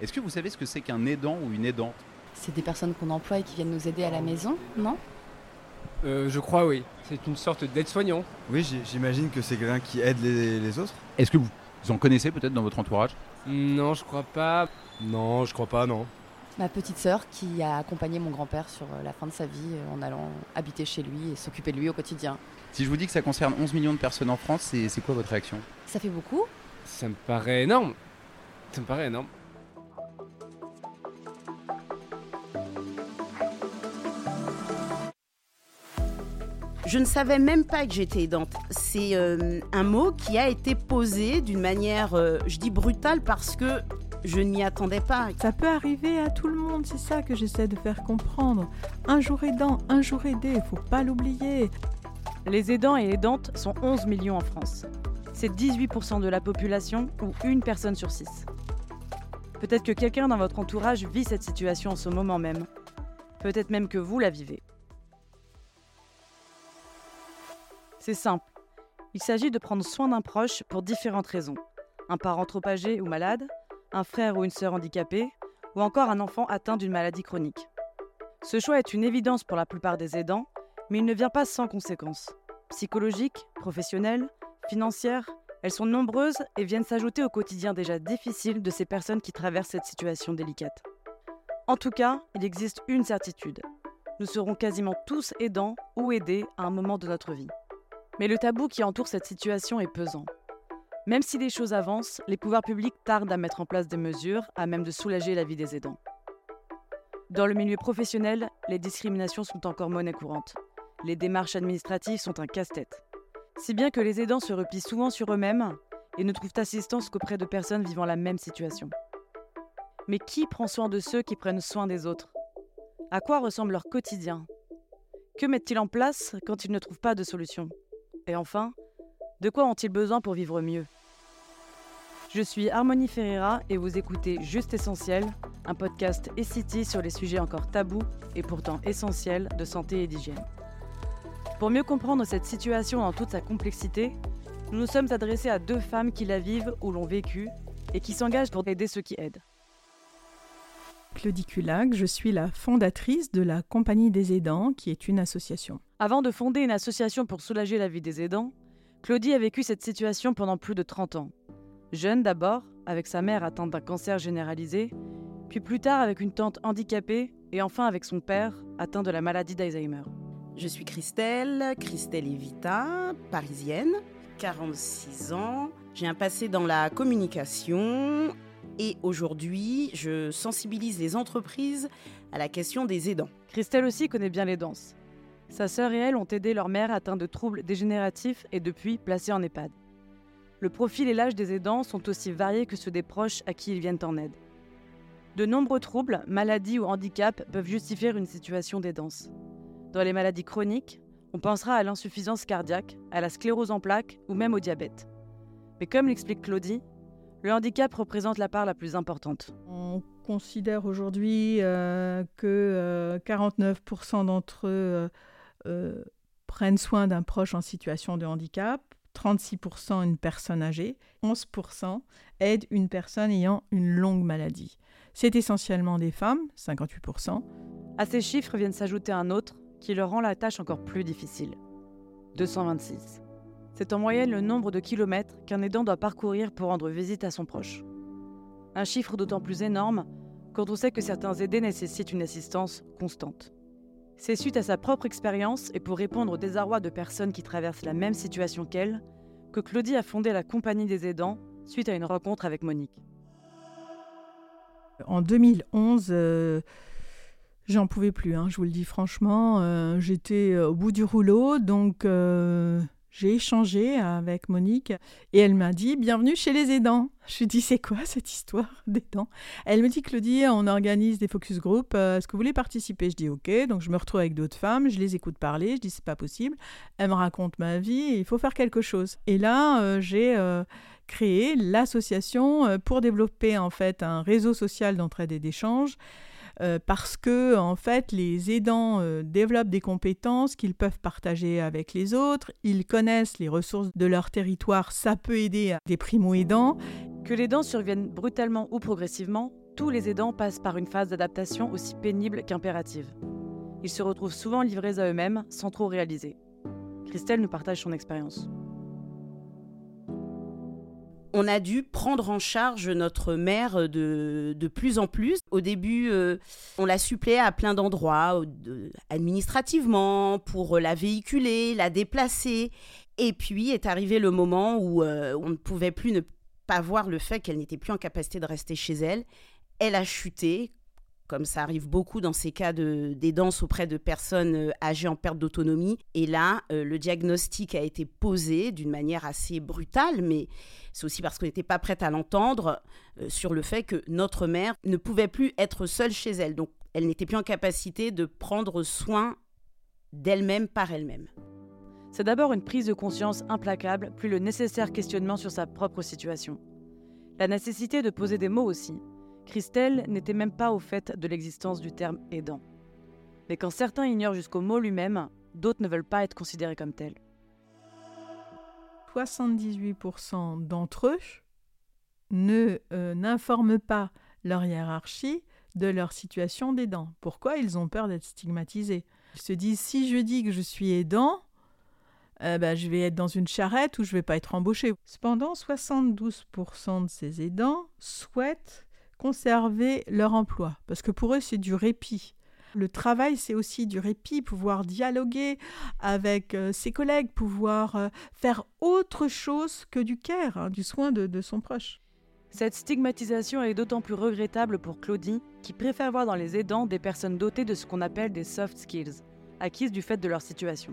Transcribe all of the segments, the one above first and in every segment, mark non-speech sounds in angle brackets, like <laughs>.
Est-ce que vous savez ce que c'est qu'un aidant ou une aidante? C'est des personnes qu'on emploie et qui viennent nous aider à la maison, non? Euh, je crois, oui. C'est une sorte d'aide-soignant. Oui, j'imagine que c'est quelqu'un qui aide les, les autres. Est-ce que vous en connaissez peut-être dans votre entourage? Non, je crois pas. Non, je crois pas, non. Ma petite sœur qui a accompagné mon grand-père sur euh, la fin de sa vie euh, en allant habiter chez lui et s'occuper de lui au quotidien. Si je vous dis que ça concerne 11 millions de personnes en France, c'est c'est quoi votre réaction? Ça fait beaucoup? Ça me paraît énorme. Ça me paraît énorme. Je ne savais même pas que j'étais aidante. C'est euh, un mot qui a été posé d'une manière, euh, je dis brutale parce que je n'y attendais pas. Ça peut arriver à tout le monde, c'est ça que j'essaie de faire comprendre. Un jour aidant, un jour aidé, faut pas l'oublier. Les aidants et aidantes sont 11 millions en France. C'est 18% de la population ou une personne sur six. Peut-être que quelqu'un dans votre entourage vit cette situation en ce moment même. Peut-être même que vous la vivez. C'est simple. Il s'agit de prendre soin d'un proche pour différentes raisons. Un parent trop âgé ou malade, un frère ou une sœur handicapée, ou encore un enfant atteint d'une maladie chronique. Ce choix est une évidence pour la plupart des aidants, mais il ne vient pas sans conséquences. Psychologiques, professionnelles, financières, elles sont nombreuses et viennent s'ajouter au quotidien déjà difficile de ces personnes qui traversent cette situation délicate. En tout cas, il existe une certitude. Nous serons quasiment tous aidants ou aidés à un moment de notre vie. Mais le tabou qui entoure cette situation est pesant. Même si les choses avancent, les pouvoirs publics tardent à mettre en place des mesures à même de soulager la vie des aidants. Dans le milieu professionnel, les discriminations sont encore monnaie courante. Les démarches administratives sont un casse-tête. Si bien que les aidants se replient souvent sur eux-mêmes et ne trouvent assistance qu'auprès de personnes vivant la même situation. Mais qui prend soin de ceux qui prennent soin des autres? À quoi ressemble leur quotidien? Que mettent-ils en place quand ils ne trouvent pas de solution? Et enfin, de quoi ont-ils besoin pour vivre mieux? Je suis Harmonie Ferreira et vous écoutez Juste Essentiel, un podcast e-city sur les sujets encore tabous et pourtant essentiels de santé et d'hygiène. Pour mieux comprendre cette situation dans toute sa complexité, nous nous sommes adressés à deux femmes qui la vivent ou l'ont vécue et qui s'engagent pour aider ceux qui aident. Claudie Culac, je suis la fondatrice de la Compagnie des aidants, qui est une association. Avant de fonder une association pour soulager la vie des aidants, Claudie a vécu cette situation pendant plus de 30 ans. Jeune d'abord, avec sa mère atteinte d'un cancer généralisé, puis plus tard avec une tante handicapée et enfin avec son père atteint de la maladie d'Alzheimer. Je suis Christelle, Christelle Evita, parisienne, 46 ans. J'ai un passé dans la communication et aujourd'hui, je sensibilise les entreprises à la question des aidants. Christelle aussi connaît bien les danses. Sa sœur et elle ont aidé leur mère atteinte de troubles dégénératifs et depuis placée en EHPAD. Le profil et l'âge des aidants sont aussi variés que ceux des proches à qui ils viennent en aide. De nombreux troubles, maladies ou handicaps peuvent justifier une situation d'aidance. Dans les maladies chroniques, on pensera à l'insuffisance cardiaque, à la sclérose en plaques ou même au diabète. Mais comme l'explique Claudie, le handicap représente la part la plus importante. On considère aujourd'hui euh, que euh, 49% d'entre eux euh, prennent soin d'un proche en situation de handicap, 36% une personne âgée, 11% aident une personne ayant une longue maladie. C'est essentiellement des femmes, 58%. À ces chiffres viennent s'ajouter un autre qui leur rend la tâche encore plus difficile. 226. C'est en moyenne le nombre de kilomètres qu'un aidant doit parcourir pour rendre visite à son proche. Un chiffre d'autant plus énorme quand on sait que certains aidés nécessitent une assistance constante. C'est suite à sa propre expérience et pour répondre au désarroi de personnes qui traversent la même situation qu'elle que Claudie a fondé la Compagnie des aidants suite à une rencontre avec Monique. En 2011, euh, j'en pouvais plus, hein, je vous le dis franchement. euh, J'étais au bout du rouleau, donc euh, j'ai échangé avec Monique et elle m'a dit Bienvenue chez les aidants. Je lui ai dit C'est quoi cette histoire d'aidants? Elle me dit Claudie, on organise des focus group. euh, Est-ce que vous voulez participer? Je dis Ok. Donc je me retrouve avec d'autres femmes, je les écoute parler. Je dis C'est pas possible. Elle me raconte ma vie il faut faire quelque chose. Et là, euh, j'ai. euh, créé l'association pour développer en fait un réseau social d'entraide et d'échange euh, parce que en fait les aidants euh, développent des compétences qu'ils peuvent partager avec les autres, ils connaissent les ressources de leur territoire, ça peut aider à des primo-aidants. Que les dents surviennent brutalement ou progressivement, tous les aidants passent par une phase d'adaptation aussi pénible qu'impérative. Ils se retrouvent souvent livrés à eux-mêmes sans trop réaliser. Christelle nous partage son expérience. On a dû prendre en charge notre mère de, de plus en plus. Au début, euh, on la suppléait à plein d'endroits, administrativement, pour la véhiculer, la déplacer. Et puis est arrivé le moment où euh, on ne pouvait plus ne pas voir le fait qu'elle n'était plus en capacité de rester chez elle. Elle a chuté, comme ça arrive beaucoup dans ces cas d'aidance auprès de personnes euh, âgées en perte d'autonomie. Et là, euh, le diagnostic a été posé d'une manière assez brutale, mais c'est aussi parce qu'on n'était pas prête à l'entendre, euh, sur le fait que notre mère ne pouvait plus être seule chez elle. Donc, elle n'était plus en capacité de prendre soin d'elle-même par elle-même. C'est d'abord une prise de conscience implacable, plus le nécessaire questionnement sur sa propre situation. La nécessité de poser des mots aussi, Christelle n'était même pas au fait de l'existence du terme aidant. Mais quand certains ignorent jusqu'au mot lui-même, d'autres ne veulent pas être considérés comme tels. 78% d'entre eux ne euh, n'informent pas leur hiérarchie de leur situation d'aidant. Pourquoi Ils ont peur d'être stigmatisés? Ils se disent si je dis que je suis aidant, euh, bah, je vais être dans une charrette ou je vais pas être embauché. Cependant, 72% de ces aidants souhaitent conserver leur emploi, parce que pour eux, c'est du répit. Le travail, c'est aussi du répit, pouvoir dialoguer avec euh, ses collègues, pouvoir euh, faire autre chose que du care, hein, du soin de, de son proche. Cette stigmatisation est d'autant plus regrettable pour Claudie, qui préfère voir dans les aidants des personnes dotées de ce qu'on appelle des soft skills, acquises du fait de leur situation.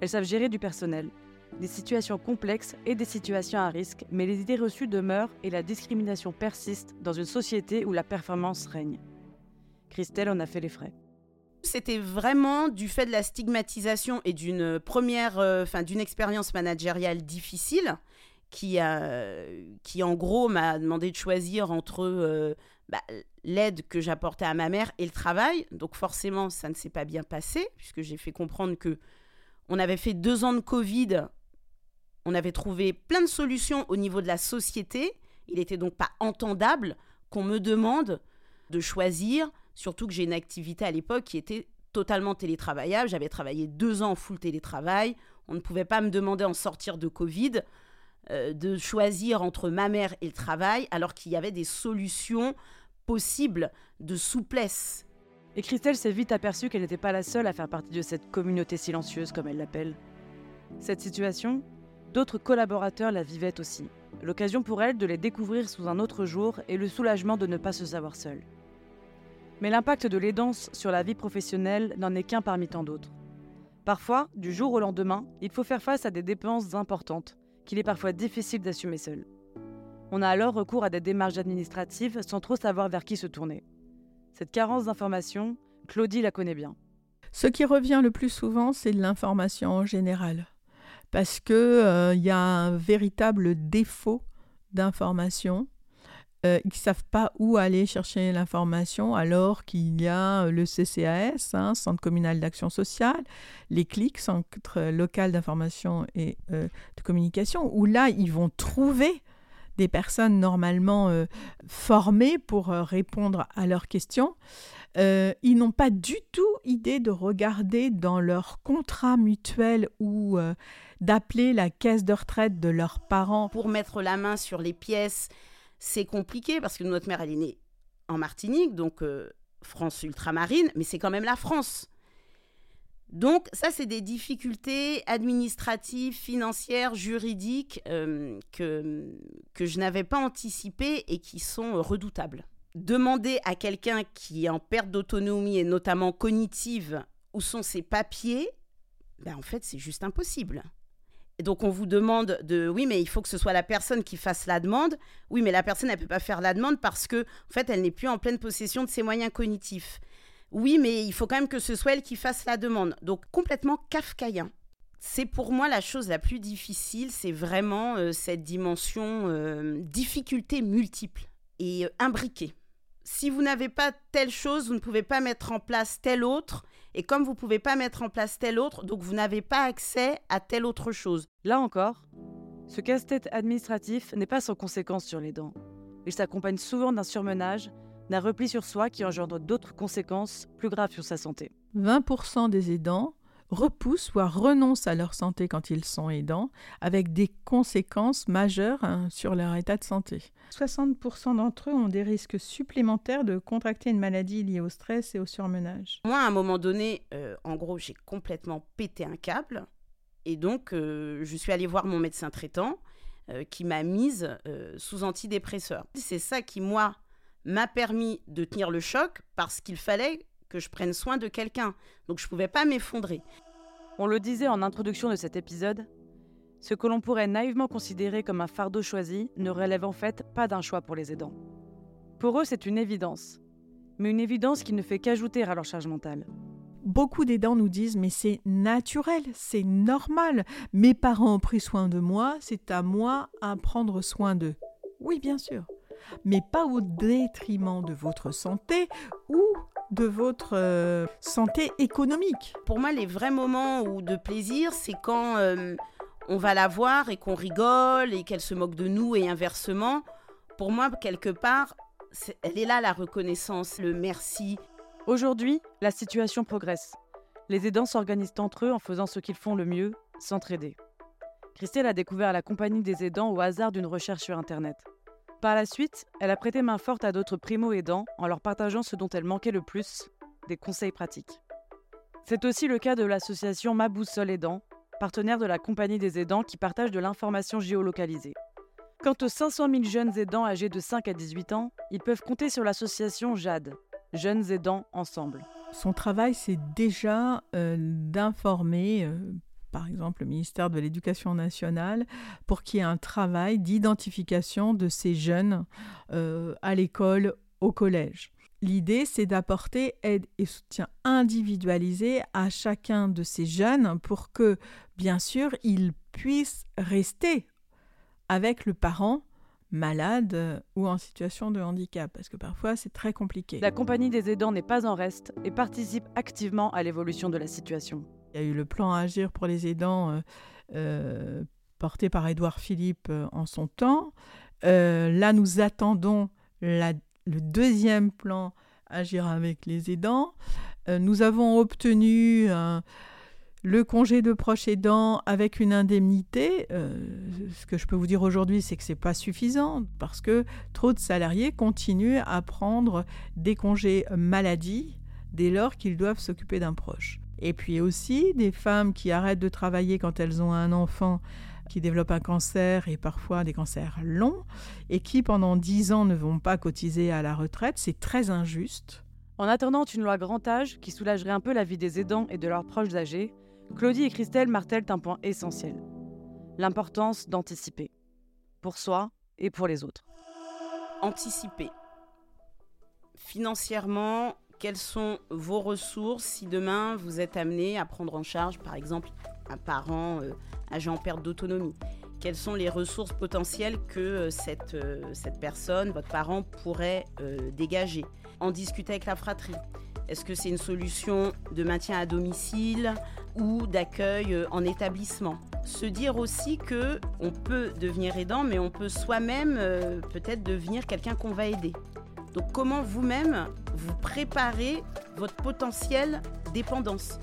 Elles savent gérer du personnel, des situations complexes et des situations à risque, mais les idées reçues demeurent et la discrimination persiste dans une société où la performance règne. Christelle en a fait les frais. C'était vraiment du fait de la stigmatisation et d'une première, euh, d'une expérience managériale difficile, qui, qui en gros m'a demandé de choisir entre euh, bah, l'aide que j'apportais à ma mère et le travail. Donc forcément, ça ne s'est pas bien passé, puisque j'ai fait comprendre que on avait fait deux ans de Covid on avait trouvé plein de solutions au niveau de la société. Il n'était donc pas entendable qu'on me demande de choisir, surtout que j'ai une activité à l'époque qui était totalement télétravaillable. J'avais travaillé deux ans en full télétravail. On ne pouvait pas me demander en sortir de Covid euh, de choisir entre ma mère et le travail, alors qu'il y avait des solutions possibles de souplesse. Et Christelle s'est vite aperçue qu'elle n'était pas la seule à faire partie de cette communauté silencieuse, comme elle l'appelle. Cette situation, D'autres collaborateurs la vivaient aussi. L'occasion pour elle de les découvrir sous un autre jour et le soulagement de ne pas se savoir seule. Mais l'impact de l'aidance sur la vie professionnelle n'en est qu'un parmi tant d'autres. Parfois, du jour au lendemain, il faut faire face à des dépenses importantes, qu'il est parfois difficile d'assumer seul. On a alors recours à des démarches administratives sans trop savoir vers qui se tourner. Cette carence d'information, Claudie la connaît bien. Ce qui revient le plus souvent, c'est l'information en général parce qu'il euh, y a un véritable défaut d'information. Euh, ils ne savent pas où aller chercher l'information alors qu'il y a euh, le CCAS, hein, Centre communal d'action sociale, les CLIC, Centre local d'information et de communication, où là, ils vont trouver des personnes normalement formées pour répondre à leurs questions. ils n'ont pas du tout idée de regarder dans leur contrat mutuel ou d'appeler la caisse de retraite de leurs parents. Pour mettre la main sur les pièces, c'est compliqué parce que notre mère, elle est née en Martinique, donc euh, France ultramarine, mais c'est quand même la France. Donc ça, c'est des difficultés administratives, financières, juridiques euh, que, que je n'avais pas anticipées et qui sont redoutables. Demander à quelqu'un qui est en perte d'autonomie et notamment cognitive où sont ses papiers, ben en fait, c'est juste impossible donc on vous demande de oui mais il faut que ce soit la personne qui fasse la demande. Oui mais la personne elle peut pas faire la demande parce que en fait elle n'est plus en pleine possession de ses moyens cognitifs. Oui mais il faut quand même que ce soit elle qui fasse la demande. Donc complètement kafkaïen. C'est pour moi la chose la plus difficile, c'est vraiment euh, cette dimension euh, difficulté multiple et euh, imbriquée. Si vous n'avez pas telle chose, vous ne pouvez pas mettre en place telle autre. Et comme vous ne pouvez pas mettre en place telle autre, donc vous n'avez pas accès à telle autre chose. Là encore, ce casse-tête administratif n'est pas sans conséquence sur les dents. Il s'accompagne souvent d'un surmenage, d'un repli sur soi qui engendre d'autres conséquences plus graves sur sa santé. 20% des aidants repoussent ou renoncent à leur santé quand ils sont aidants, avec des conséquences majeures hein, sur leur état de santé. 60% d'entre eux ont des risques supplémentaires de contracter une maladie liée au stress et au surmenage. Moi, à un moment donné, euh, en gros, j'ai complètement pété un câble. Et donc, euh, je suis allée voir mon médecin traitant euh, qui m'a mise sous antidépresseur. C'est ça qui, moi, m'a permis de tenir le choc parce qu'il fallait que je prenne soin de quelqu'un. Donc je ne pouvais pas m'effondrer. On le disait en introduction de cet épisode, ce que l'on pourrait naïvement considérer comme un fardeau choisi ne relève en fait pas d'un choix pour les aidants. Pour eux, c'est une évidence, mais une évidence qui ne fait qu'ajouter à leur charge mentale. Beaucoup d'aidants nous disent mais c'est naturel, c'est normal. Mes parents ont pris soin de moi, c'est à moi à prendre soin d'eux. Oui, bien sûr, mais pas au détriment de votre santé ou de votre euh, santé économique. Pour moi, les vrais moments où de plaisir, c'est quand euh, on va la voir et qu'on rigole et qu'elle se moque de nous et inversement. Pour moi, quelque part, elle est là la reconnaissance, le merci. Aujourd'hui, la situation progresse. Les aidants s'organisent entre eux en faisant ce qu'ils font le mieux, s'entraider. Christelle a découvert la compagnie des aidants au hasard d'une recherche sur Internet. Par la suite, elle a prêté main forte à d'autres primo-aidants en leur partageant ce dont elle manquait le plus, des conseils pratiques. C'est aussi le cas de l'association Ma Boussole Aidant, partenaire de la Compagnie des aidants qui partage de l'information géolocalisée. Quant aux 500 000 jeunes aidants âgés de 5 à 18 ans, ils peuvent compter sur l'association JAD, Jeunes aidants ensemble. Son travail, c'est déjà euh, d'informer euh, par exemple le ministère de l'Éducation nationale, pour qu'il y ait un travail d'identification de ces jeunes euh, à l'école, au collège. L'idée, c'est d'apporter aide et soutien individualisé à chacun de ces jeunes pour que, bien sûr, ils puissent rester avec le parent malade ou en situation de handicap, parce que parfois c'est très compliqué. La compagnie des aidants n'est pas en reste et participe activement à l'évolution de la situation. Il y a eu le plan Agir pour les aidants euh, euh, porté par Édouard Philippe euh, en son temps. là, nous attendons le deuxième plan Agir avec les aidants. nous avons obtenu le congé de proche aidant avec une indemnité. ce que je peux vous dire aujourd'hui, c'est que ce n'est pas suffisant parce que trop de salariés continuent à prendre des congés maladie dès lors qu'ils doivent s'occuper d'un proche. Et puis aussi des femmes qui arrêtent de travailler quand elles ont un enfant qui développe un cancer et parfois des cancers longs et qui pendant 10 ans ne vont pas cotiser à la retraite. C'est très injuste. En attendant une loi grand âge qui soulagerait un peu la vie des aidants et de leurs proches âgés, Claudie et Christelle martèlent un point essentiel l'importance d'anticiper, pour soi et pour les autres. Anticiper. Financièrement, quelles sont vos ressources si demain vous êtes amené à prendre en charge, par exemple, un parent euh, âgé en perte d'autonomie? Quelles sont les ressources potentielles que euh, cette, euh, cette personne, votre parent, pourrait dégager? En discuter avec la fratrie. Est-ce que c'est une solution de maintien à domicile ou d'accueil en établissement? Se dire aussi que on peut devenir aidant, mais on peut soi-même peut-être devenir quelqu'un qu'on va aider. Donc comment vous-même vous préparez votre potentielle dépendance.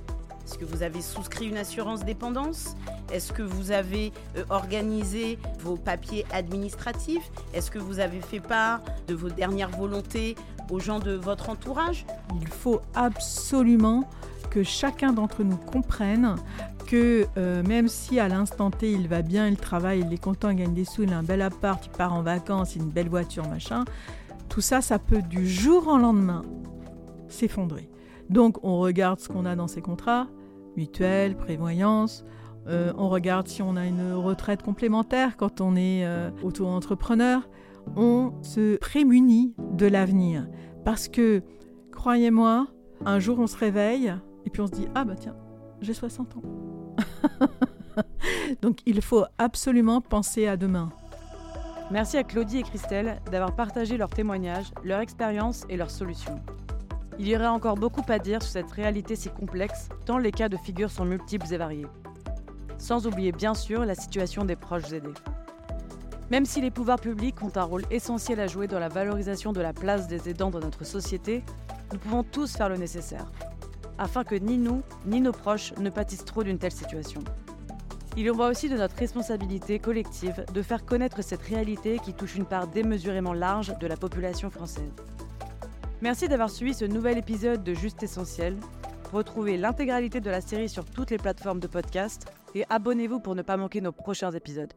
Est-ce que vous avez souscrit une assurance dépendance? Est-ce que vous avez euh, organisé vos papiers administratifs? Est-ce que vous avez fait part de vos dernières volontés aux gens de votre entourage? Il faut absolument que chacun d'entre nous comprenne que euh, même si à l'instant T il va bien, il travaille, il est content, il gagne des sous, il a un bel appart, il part en vacances, une belle voiture, machin, tout ça, ça peut du jour au lendemain s'effondrer. Donc on regarde ce qu'on a dans ces contrats, mutuelle, prévoyance, euh, on regarde si on a une retraite complémentaire quand on est euh, auto-entrepreneur. On se prémunit de l'avenir. Parce que, croyez-moi, un jour on se réveille et puis on se dit Ah bah tiens, j'ai 60 ans. <laughs> Donc il faut absolument penser à demain. Merci à Claudie et Christelle d'avoir partagé leurs témoignages, leur expérience et leurs solutions. Il y aurait encore beaucoup à dire sur cette réalité si complexe, tant les cas de figure sont multiples et variés. Sans oublier bien sûr la situation des proches aidés. Même si les pouvoirs publics ont un rôle essentiel à jouer dans la valorisation de la place des aidants dans notre société, nous pouvons tous faire le nécessaire, afin que ni nous, ni nos proches ne pâtissent trop d'une telle situation. Il y va aussi de notre responsabilité collective de faire connaître cette réalité qui touche une part démesurément large de la population française. Merci d'avoir suivi ce nouvel épisode de Juste Essentiel. Retrouvez l'intégralité de la série sur toutes les plateformes de podcast et abonnez-vous pour ne pas manquer nos prochains épisodes.